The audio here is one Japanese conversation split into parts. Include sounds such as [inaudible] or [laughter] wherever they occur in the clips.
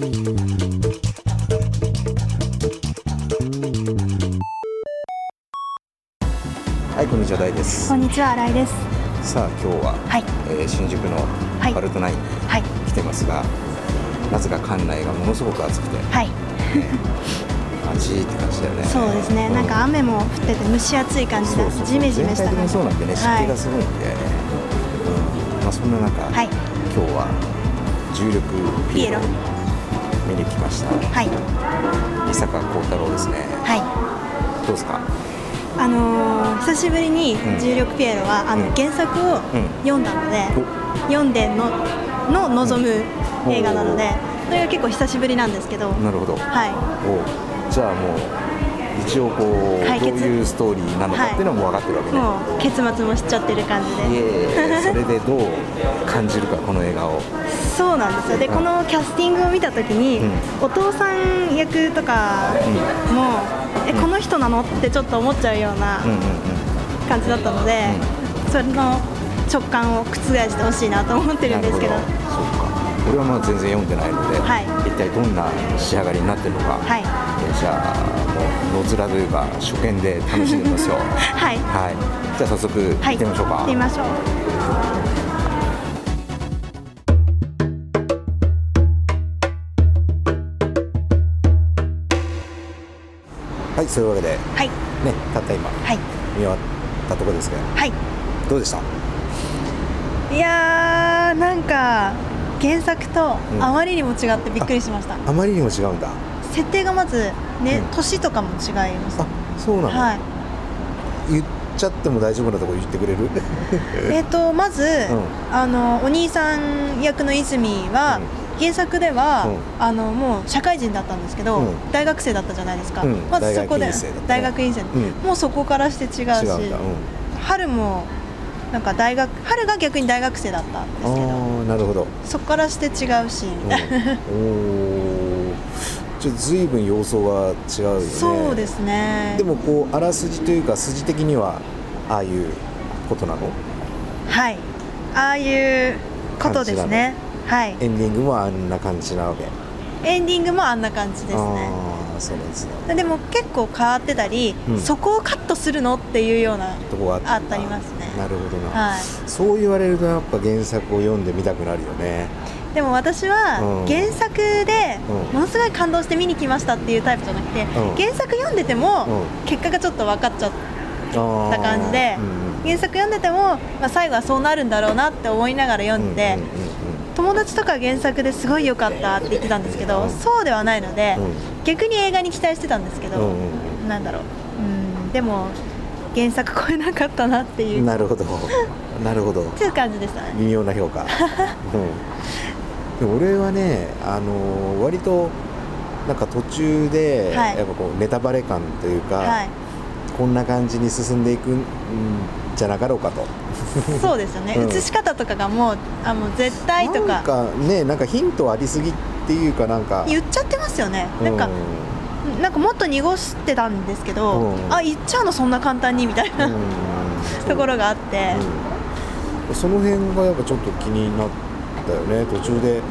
はいこんにちは大です。こんにちは新井です。さあ今日は、はい。えー新宿のはい。パルトナインにはい。来てますが、なぜか館内がものすごく暑くて、はい。暑いって感じだよね。そうですね、なんか雨も降ってて蒸し暑い感じでそうそうそう。ジメジメした全体的にそうなんでね湿はい。気がすごいんで、うん。まあ、そんな中、はい。今日は重力ピエロ見に来ました。はい。伊坂幸太郎ですね。はい。どうですか？あのー久しぶりにうん。重力ピエロは、あのうん。原作をうん。読んだので、読んでのの望む映画なので、それが結構久しぶりなんですけど、なるほど。はい。おじゃあもう一応こう解決。どういうストーリーなのかっていうのはもう分かってるわけね、もう結末も知っちゃってる感じいでえそれでどう感じるかこの映画を。そうなんですよ。でうん。このキャスティングを見た時に、うん。お父さん役とかも、えこの人なのってちょっと思っちゃうようなうんうんうん。感じだったので、それの直感を覆してほしいなと思ってるんですけど俺はまだ全然読んでないので、はい。一体どんな仕上がりになってるのか、はい。えじゃあもう野面というか初見で楽しんでみますよ。[laughs] はい。はい。じゃあ早速行はい。ってみましょうか、行ってみましょう。はいそういうわけではい。ねたった今はい。見終わったところですけどはい。どうでした？いやーなんか原作とうん。あまりにも違ってびっくりしました、あまりにも違うんだ。設定がまずね、うん。年とかも違います。あそうなの、はい。言っちゃっても大丈夫なところ言ってくれる？[laughs] えっとまず、うん。あのお兄さん役の泉は、うん。原作では、うん。あのもう社会人だったんですけど、うん。大学生だったじゃないですか、うん。まずそこで大学院生もうそこからして違うし春もなんか大学春が逆に大学生だったんですけどなるほど、そこからして違うし、うん、おー。ちょっと随分様相が違うよね。そうですね。でもこうあらすじというか筋的にはああいうことなの？はい。ああいうことですね。はい。エンディングもあんな感じなわけ。エンディングもあんな感じですねそうなんですねでも結構変わってたり、うん。そこをカットするのっていうようなとこがあった。りますね。なるほどな、はい。そう言われるとやっぱ原作を読んでみたくなるよね。でも私はうん。原作でうん。ものすごい感動して見に来ましたっていうタイプじゃなくて、うん。原作読んでてもう結果がちょっと分かっちゃっあた感じでうん原作読んでても、まあ、最後はそうなるんだろうなって思いながら読んで、友達とか原作ですごい良かったって言ってたんですけど、うん。そうではないので、うん。逆に映画に期待してたんですけど、うんうんなんだろう。うん。でも原作超えなかったなっていう。なるほど。なるほど。[laughs] ていう感じでしたね。微妙な評価、[laughs] うん、でも俺はね、あのー割となんか途中で、はい。やっぱこうネタバレ感というか、はい。こんな感じに進んでいくんじゃなかろうかと。そうですよね、うん。映し方とかがもうあもう絶対とか。なんかねなんかヒントありすぎっていうかなんか。言っちゃってますよね。なんか、なんかもっと濁してたんですけど、うん。あ言っちゃうのそんな簡単にみたいな、うん。[laughs] ところがあって、うん。その辺がやっぱちょっと気になったよね。途中でやっ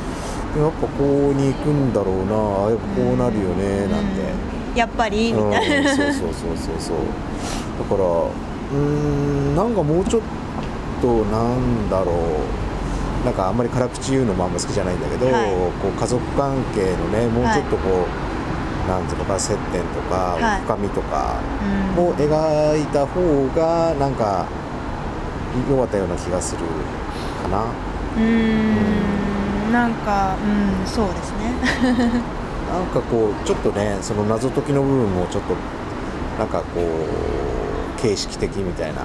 ぱこうに行くんだろうな。あやっぱこうなるよね。なんて、うん。やっぱりみたいな、うん、そうそうそうそうそう。だからうーんなんかもうちょっとなんだろう。なんかあんまり辛口言うのもあんま好きじゃないんだけど、はい。こう家族関係のねもうちょっとこう、なんていうのか接点とか、はい。深みとかうん。を描いた方がなんか良かったような気がするかな。うーんなんかうんそうですね。[laughs] なんかこうちょっとねその謎解きの部分もちょっとなんかこう形式的みたいな。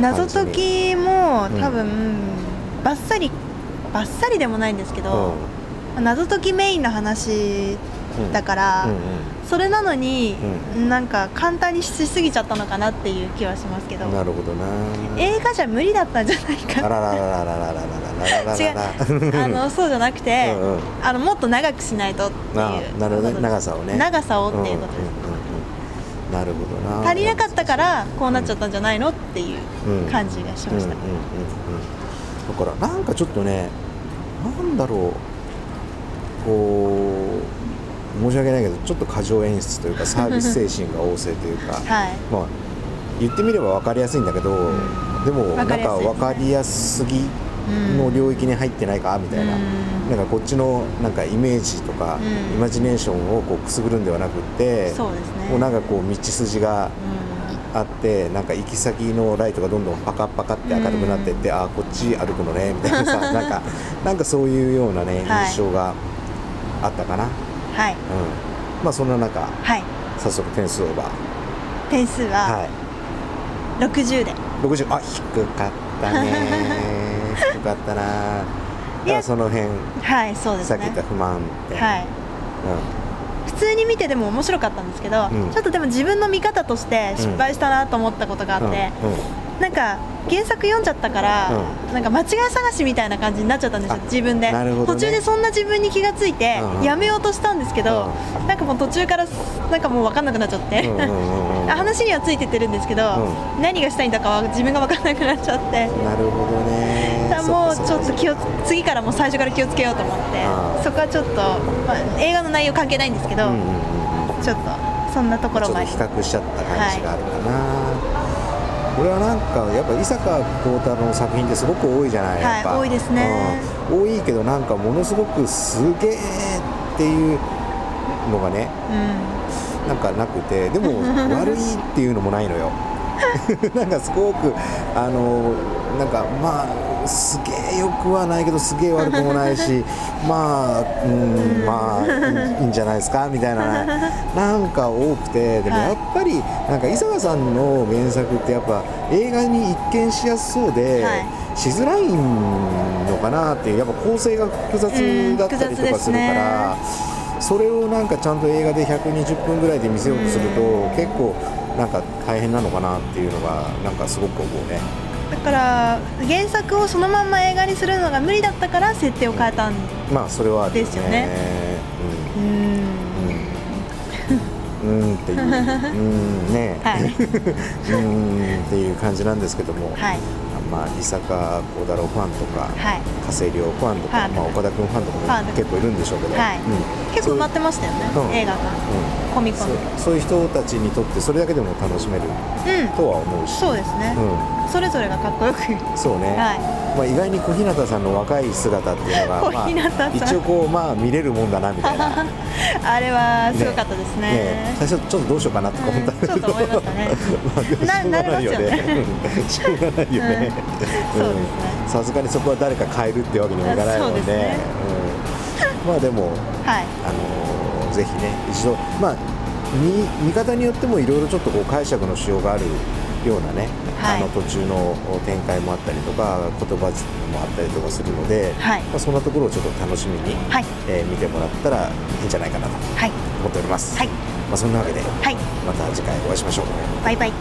謎解きもうん多分、バッサリバッサリでもないんですけうど、謎解きメインの話んだから、うん。うんそれなのに、なんか簡単にしすぎちゃったのかなっていう気はしますけど、なるほどな。映画じゃ無理だったんじゃないあかららららららららららら違うあのそうじゃなくて、うんうんあのもっと長くしないとっていうあなるほどね長さをね長さをっていうことです、んうんうんなるほどな。足りなかったからこうなっちゃったんじゃないの？っていううん。感じがしました、うんうんうんうん。だからなんかちょっとねなんだろう。こう申し訳ないけどちょっと過剰演出というかサービス精神が旺盛というか、[laughs] はい。まあ言ってみれば分かりやすいんだけど、ん。でもなんか分かりやすぎの領域に入ってないかみたいな、うん。なんかこっちのなんかイメージとか、うん。イマジネーションをこうくすぐるんではなくってそうですね。こうなんかこう道筋がうあってなんか行き先のライトがどんどんパカパカって明るくなってって、ああこっち歩くのねみたいなさ [laughs] なんかなんかそういうようなねはい。印象があったかな、んはい。うん。まあそんな中はい。早速点数オーバー点数ははい。60で、60あ低かったね [laughs] 低かったな。だからその辺はいそうですね。さっき言った不満点はい。普通に見てでも面白かったんですけど、うん。ちょっとでも自分の見方として失敗したなと思ったことがあって、うん。うん。なんか原作読んじゃったから、なんか間違い探しみたいな感じになっちゃったんですよあ自分で、ね。途中でそんな自分に気がついてうんうんやめようとしたんですけど、なんかもう途中からなんかもう分かんなくなっちゃって、うんうんうんうん。[laughs] 話にはついてってるんですけど、う何がしたいんだかは自分が分かんなくなっちゃって。なるほどね。もうちょっと気を次からもう最初から気をつけようと思ってそこはちょっと、まあ、映画の内容関係ないんですけど、うんうんうんちょっとそんなところもありちょっと比較しちゃった感じがあるかな、俺はなんかやっぱ伊坂幸太郎の作品ってすごく多いじゃない、やっぱ。はい多いですね、うん。多いけどなんかものすごくすげえっていうのがねうん。なんかなくてでも [laughs] 悪いっていうのもないのよ。[laughs] なんかすごくあのなんかまあすげえよくはないけどすげえ悪くもないし [laughs] まあうんまあいいんじゃないですかみたいな [laughs] なんか多くてでもはい。やっぱりなんか伊坂さんの原作ってやっぱ映画に一見しやすそうで、はい。しづらいのかなっていうやっぱ構成が複雑だったりとかするから。それをなんかちゃんと映画で120分ぐらいで見せようとすると結構なんか大変なのかなっていうのがなんかすごく思うね。だから原作をそのまんま映画にするのが無理だったから設定を変えたんまあそれはですよね。うん、うんっていう。[laughs] うん。ね。はい。[laughs] うんっていう感じなんですけども、はいまあ伊坂幸太郎ファンとかはい。加瀬亮ファンとか、はいまあ、岡田君ファンとかも結構いるんでしょうけど、はい。うん。結構埋まってましたよね、う。ん映画がうん。コミコン。そう。そういう人たちにとってそれだけでも楽しめるうん。とは思うし。そうですね、うそれぞれがかっこよく。そうね、はい。まあ、意外に小日向さんの若い姿っていうのが、まあ小日向さん。一応こうまあ見れるもんだなみたいな、ね [laughs] あれはすごかったですね。最初ちょっとどうしようかなとか思ったうんちょっと思いましたね。[laughs] まあでもしょうがないよね。うん [laughs] しょうがないよね、さすがにそこは誰か変えるってわけにもいかないもんね。そうですね。うん、まあでもはい。あのーぜひね一度まあ見見方によってもいろいろちょっとこう解釈のしようがあるようなね、はい。あの途中の展開もあったりとか言葉もあったりとかするので、はい。まあ、そんなところをちょっと楽しみに、はい。えー見てもらったらいいんじゃないかなとはい思っております、はい。まあ、そんなわけではい。また次回お会いしましょう。バイバイ